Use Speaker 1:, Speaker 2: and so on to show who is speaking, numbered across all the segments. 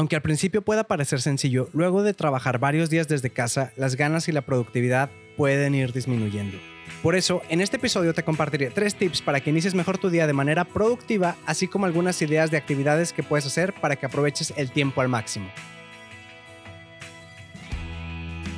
Speaker 1: Aunque al principio pueda parecer sencillo, luego de trabajar varios días desde casa, las ganas y la productividad pueden ir disminuyendo. Por eso, en este episodio te compartiré tres tips para que inicies mejor tu día de manera productiva, así como algunas ideas de actividades que puedes hacer para que aproveches el tiempo al máximo.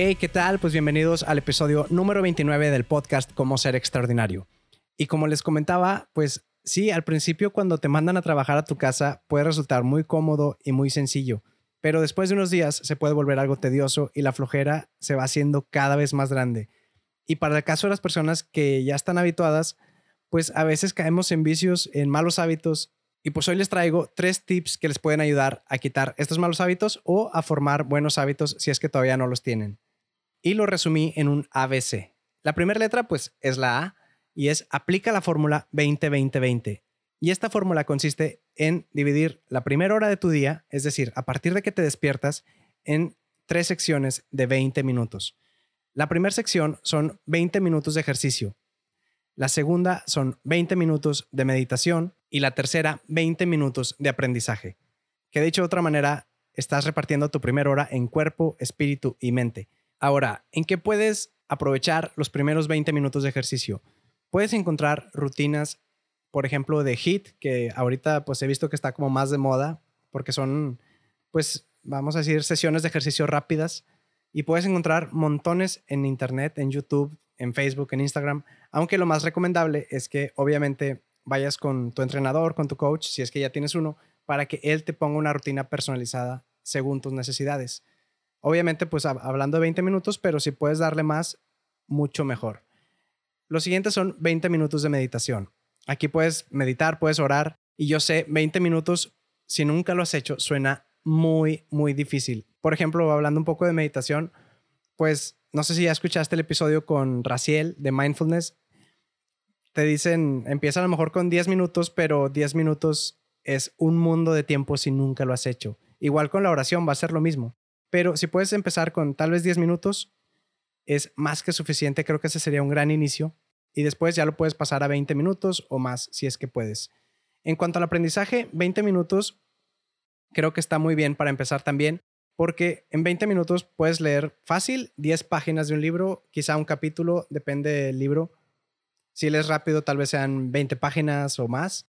Speaker 1: Hey, ¿qué tal? Pues bienvenidos al episodio número 29 del podcast Cómo ser extraordinario. Y como les comentaba, pues sí, al principio cuando te mandan a trabajar a tu casa puede resultar muy cómodo y muy sencillo, pero después de unos días se puede volver algo tedioso y la flojera se va haciendo cada vez más grande. Y para el caso de las personas que ya están habituadas, pues a veces caemos en vicios, en malos hábitos y pues hoy les traigo tres tips que les pueden ayudar a quitar estos malos hábitos o a formar buenos hábitos si es que todavía no los tienen y lo resumí en un ABC. La primera letra pues es la A y es aplica la fórmula 20-20-20. Y esta fórmula consiste en dividir la primera hora de tu día, es decir, a partir de que te despiertas, en tres secciones de 20 minutos. La primera sección son 20 minutos de ejercicio. La segunda son 20 minutos de meditación y la tercera 20 minutos de aprendizaje. Que dicho de otra manera, estás repartiendo tu primera hora en cuerpo, espíritu y mente. Ahora, ¿en qué puedes aprovechar los primeros 20 minutos de ejercicio? Puedes encontrar rutinas, por ejemplo, de HIT, que ahorita pues he visto que está como más de moda, porque son, pues, vamos a decir, sesiones de ejercicio rápidas. Y puedes encontrar montones en Internet, en YouTube, en Facebook, en Instagram. Aunque lo más recomendable es que obviamente vayas con tu entrenador, con tu coach, si es que ya tienes uno, para que él te ponga una rutina personalizada según tus necesidades. Obviamente, pues hablando de 20 minutos, pero si puedes darle más, mucho mejor. Los siguientes son 20 minutos de meditación. Aquí puedes meditar, puedes orar. Y yo sé, 20 minutos, si nunca lo has hecho, suena muy, muy difícil. Por ejemplo, hablando un poco de meditación, pues no sé si ya escuchaste el episodio con Raciel de Mindfulness. Te dicen, empieza a lo mejor con 10 minutos, pero 10 minutos es un mundo de tiempo si nunca lo has hecho. Igual con la oración va a ser lo mismo. Pero si puedes empezar con tal vez 10 minutos, es más que suficiente. Creo que ese sería un gran inicio. Y después ya lo puedes pasar a 20 minutos o más si es que puedes. En cuanto al aprendizaje, 20 minutos creo que está muy bien para empezar también, porque en 20 minutos puedes leer fácil 10 páginas de un libro, quizá un capítulo, depende del libro. Si lees rápido, tal vez sean 20 páginas o más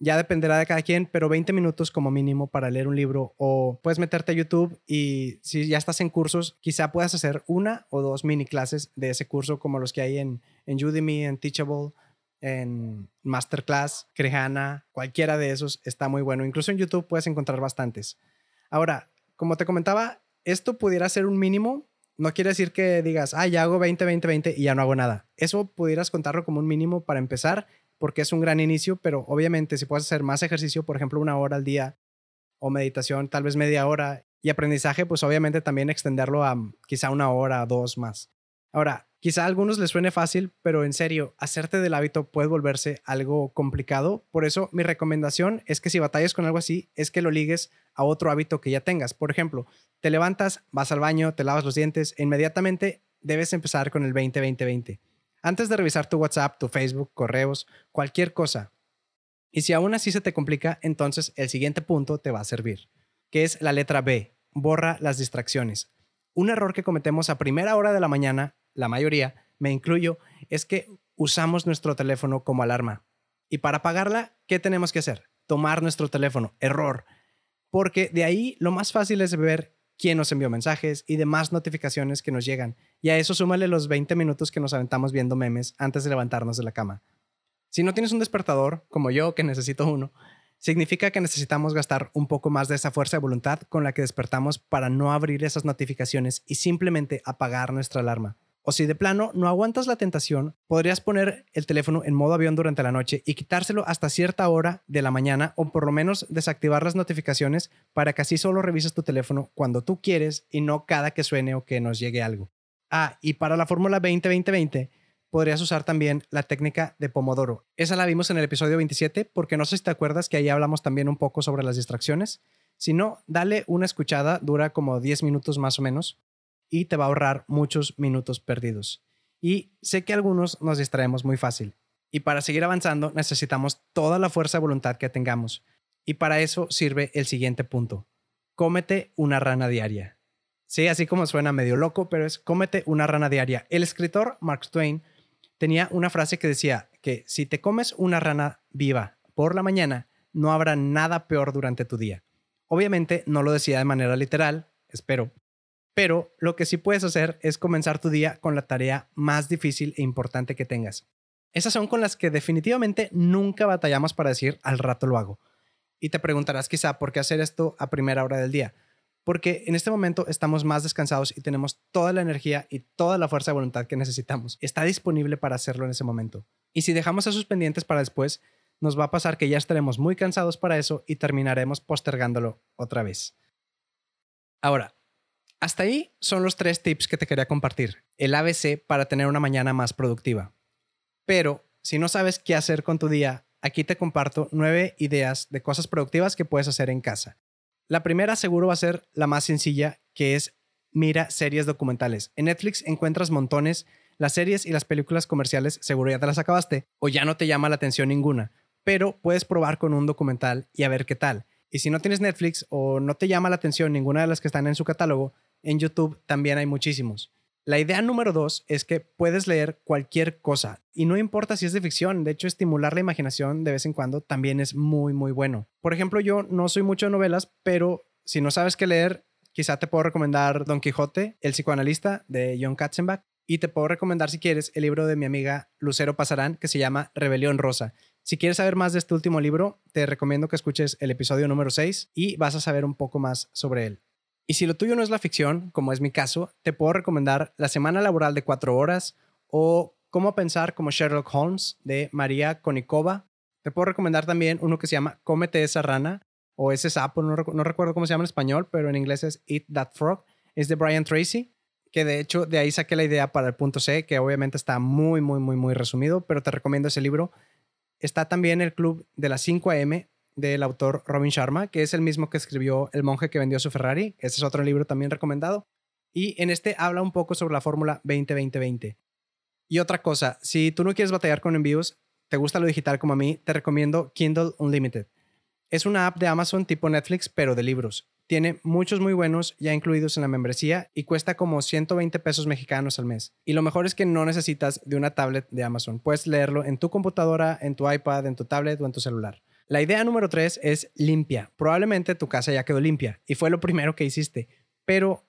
Speaker 1: ya dependerá de cada quien, pero 20 minutos como mínimo para leer un libro o puedes meterte a YouTube y si ya estás en cursos, quizá puedas hacer una o dos mini clases de ese curso como los que hay en, en Udemy, en Teachable, en Masterclass, Crehana, cualquiera de esos está muy bueno. Incluso en YouTube puedes encontrar bastantes. Ahora, como te comentaba, esto pudiera ser un mínimo. No quiere decir que digas, ah, ya hago 20, 20, 20 y ya no hago nada. Eso pudieras contarlo como un mínimo para empezar porque es un gran inicio, pero obviamente si puedes hacer más ejercicio, por ejemplo, una hora al día o meditación, tal vez media hora y aprendizaje, pues obviamente también extenderlo a mm, quizá una hora, dos más. Ahora, quizá a algunos les suene fácil, pero en serio, hacerte del hábito puede volverse algo complicado. Por eso mi recomendación es que si batallas con algo así, es que lo ligues a otro hábito que ya tengas. Por ejemplo, te levantas, vas al baño, te lavas los dientes, e inmediatamente debes empezar con el 20-20-20 antes de revisar tu WhatsApp, tu Facebook, correos, cualquier cosa. Y si aún así se te complica, entonces el siguiente punto te va a servir, que es la letra B, borra las distracciones. Un error que cometemos a primera hora de la mañana, la mayoría, me incluyo, es que usamos nuestro teléfono como alarma. Y para apagarla, ¿qué tenemos que hacer? Tomar nuestro teléfono. Error. Porque de ahí lo más fácil es ver quién nos envió mensajes y demás notificaciones que nos llegan. Y a eso súmale los 20 minutos que nos aventamos viendo memes antes de levantarnos de la cama. Si no tienes un despertador, como yo que necesito uno, significa que necesitamos gastar un poco más de esa fuerza de voluntad con la que despertamos para no abrir esas notificaciones y simplemente apagar nuestra alarma. O si de plano no aguantas la tentación, podrías poner el teléfono en modo avión durante la noche y quitárselo hasta cierta hora de la mañana o por lo menos desactivar las notificaciones para que así solo revises tu teléfono cuando tú quieres y no cada que suene o que nos llegue algo. Ah, y para la fórmula 20-20-20 podrías usar también la técnica de Pomodoro. Esa la vimos en el episodio 27 porque no sé si te acuerdas que ahí hablamos también un poco sobre las distracciones. Si no, dale una escuchada, dura como 10 minutos más o menos y te va a ahorrar muchos minutos perdidos. Y sé que algunos nos distraemos muy fácil. Y para seguir avanzando necesitamos toda la fuerza de voluntad que tengamos. Y para eso sirve el siguiente punto. Cómete una rana diaria. Sí, así como suena medio loco, pero es cómete una rana diaria. El escritor Mark Twain tenía una frase que decía que si te comes una rana viva por la mañana, no habrá nada peor durante tu día. Obviamente no lo decía de manera literal, espero, pero lo que sí puedes hacer es comenzar tu día con la tarea más difícil e importante que tengas. Esas son con las que definitivamente nunca batallamos para decir al rato lo hago. Y te preguntarás quizá por qué hacer esto a primera hora del día. Porque en este momento estamos más descansados y tenemos toda la energía y toda la fuerza de voluntad que necesitamos. Está disponible para hacerlo en ese momento. Y si dejamos esos pendientes para después, nos va a pasar que ya estaremos muy cansados para eso y terminaremos postergándolo otra vez. Ahora, hasta ahí son los tres tips que te quería compartir. El ABC para tener una mañana más productiva. Pero si no sabes qué hacer con tu día, aquí te comparto nueve ideas de cosas productivas que puedes hacer en casa. La primera seguro va a ser la más sencilla, que es mira series documentales. En Netflix encuentras montones. Las series y las películas comerciales seguro ya te las acabaste o ya no te llama la atención ninguna, pero puedes probar con un documental y a ver qué tal. Y si no tienes Netflix o no te llama la atención ninguna de las que están en su catálogo, en YouTube también hay muchísimos. La idea número dos es que puedes leer cualquier cosa y no importa si es de ficción, de hecho estimular la imaginación de vez en cuando también es muy muy bueno. Por ejemplo, yo no soy mucho de novelas, pero si no sabes qué leer, quizá te puedo recomendar Don Quijote, el psicoanalista de John Katzenbach y te puedo recomendar si quieres el libro de mi amiga Lucero Pasarán que se llama Rebelión Rosa. Si quieres saber más de este último libro, te recomiendo que escuches el episodio número 6 y vas a saber un poco más sobre él. Y si lo tuyo no es la ficción, como es mi caso, te puedo recomendar La Semana Laboral de Cuatro Horas o Cómo Pensar como Sherlock Holmes de María Konikova. Te puedo recomendar también uno que se llama Cómete esa rana o ese sapo, no, recuerdo cómo se llama en español, pero en inglés es Eat That Frog. Es de Brian Tracy, que de hecho de ahí saqué la idea para el punto C, que obviamente está muy, muy, muy, muy resumido, pero te recomiendo ese libro. Está también el club de las 5 AM del autor Robin Sharma, que es el mismo que escribió El monje que vendió su Ferrari. Ese es otro libro también recomendado. Y en este habla un poco sobre la fórmula 20-20-20. Y otra cosa, si tú no quieres batallar con envíos, te gusta lo digital como a mí, te recomiendo Kindle Unlimited. Es una app de Amazon tipo Netflix, pero de libros. Tiene muchos muy buenos ya incluidos en la membresía y cuesta como 120 pesos mexicanos al mes. Y lo mejor es que no necesitas de una tablet de Amazon. Puedes leerlo en tu computadora, en tu iPad, en tu tablet o en tu celular. La idea número tres es limpia. Probablemente tu casa ya quedó limpia y fue lo primero que hiciste, pero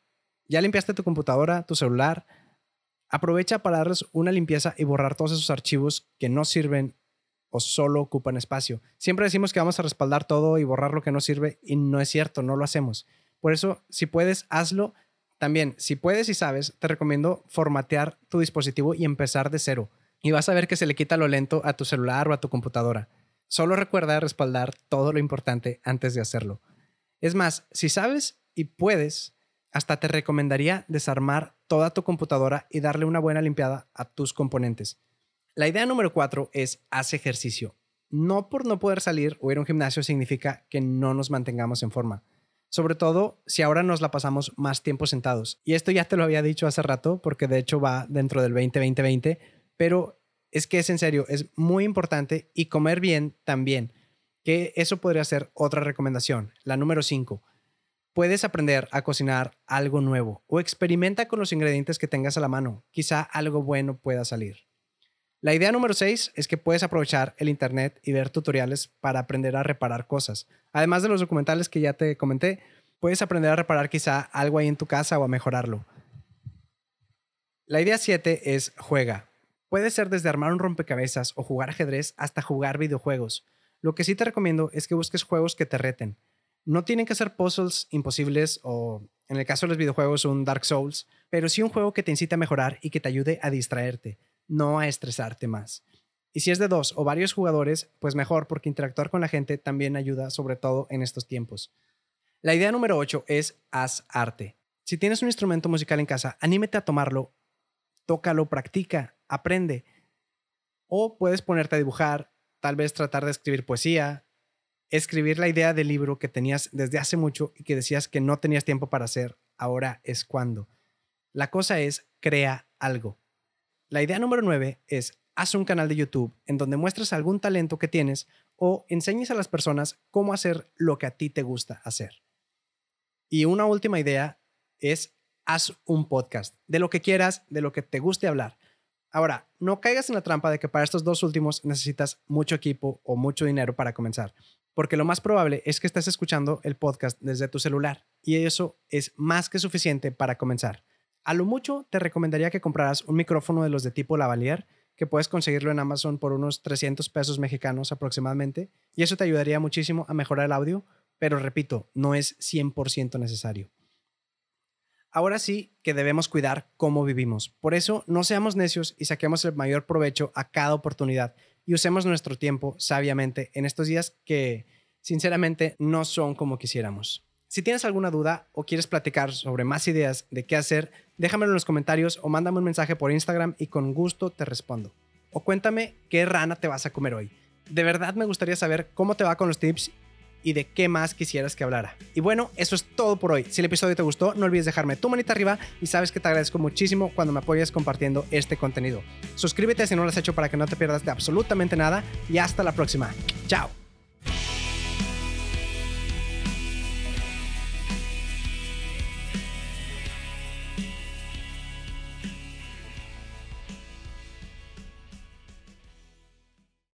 Speaker 1: ya limpiaste tu computadora, tu celular. Aprovecha para darles una limpieza y borrar todos esos archivos que no sirven o solo ocupan espacio. Siempre decimos que vamos a respaldar todo y borrar lo que no sirve y no es cierto, no lo hacemos. Por eso, si puedes, hazlo. También, si puedes y sabes, te recomiendo formatear tu dispositivo y empezar de cero. Y vas a ver que se le quita lo lento a tu celular o a tu computadora. Solo recuerda respaldar todo lo importante antes de hacerlo. Es más, si sabes y puedes, hasta te recomendaría desarmar toda tu computadora y darle una buena limpiada a tus componentes. La idea número cuatro es haz ejercicio. No por no poder salir o ir a un gimnasio significa que no nos mantengamos en forma. Sobre todo si ahora nos la pasamos más tiempo sentados. Y esto ya te lo había dicho hace rato porque de hecho va dentro del 20-20-20, pero es que es en serio, es muy importante y comer bien también, que eso podría ser otra recomendación. La número 5. Puedes aprender a cocinar algo nuevo o experimenta con los ingredientes que tengas a la mano. Quizá algo bueno pueda salir. La idea número 6 es que puedes aprovechar el Internet y ver tutoriales para aprender a reparar cosas. Además de los documentales que ya te comenté, puedes aprender a reparar quizá algo ahí en tu casa o a mejorarlo. La idea 7 es juega. Puede ser desde armar un rompecabezas o jugar ajedrez hasta jugar videojuegos. Lo que sí te recomiendo es que busques juegos que te reten. No tienen que ser puzzles imposibles o, en el caso de los videojuegos, un Dark Souls, pero sí un juego que te incite a mejorar y que te ayude a distraerte, no a estresarte más. Y si es de dos o varios jugadores, pues mejor porque interactuar con la gente también ayuda, sobre todo en estos tiempos. La idea número 8 es haz arte. Si tienes un instrumento musical en casa, anímete a tomarlo, tócalo, practica, aprende. O puedes ponerte a dibujar, tal vez tratar de escribir poesía, escribir la idea del libro que tenías desde hace mucho y que decías que no tenías tiempo para hacer, ahora es cuando. La cosa es, crea algo. La idea número 9 es, haz un canal de YouTube en donde muestres algún talento que tienes o enseñes a las personas cómo hacer lo que a ti te gusta hacer. Y una última idea es, haz un podcast de lo que quieras, de lo que te guste hablar. Ahora, no caigas en la trampa de que para estos dos últimos necesitas mucho equipo o mucho dinero para comenzar, porque lo más probable es que estés escuchando el podcast desde tu celular y eso es más que suficiente para comenzar. A lo mucho te recomendaría que compraras un micrófono de los de tipo lavalier, que puedes conseguirlo en Amazon por unos 300 pesos mexicanos aproximadamente, y eso te ayudaría muchísimo a mejorar el audio, pero repito, no es 100% necesario. Ahora sí que debemos cuidar cómo vivimos. Por eso, no seamos necios y saquemos el mayor provecho a cada oportunidad y usemos nuestro tiempo sabiamente en estos días que, sinceramente, no son como quisiéramos. Si tienes alguna duda o quieres platicar sobre más ideas de qué hacer, déjamelo en los comentarios o mándame un mensaje por Instagram y con gusto te respondo. O cuéntame qué rana te vas a comer hoy. De verdad me gustaría saber cómo te va con los tips y de qué más quisieras que hablara. Y bueno, eso es todo por hoy. Si el episodio te gustó, no olvides dejarme tu manita arriba y sabes que te agradezco muchísimo cuando me apoyas compartiendo este contenido. Suscríbete si no lo has hecho para que no te pierdas de absolutamente nada y hasta la próxima. Chao.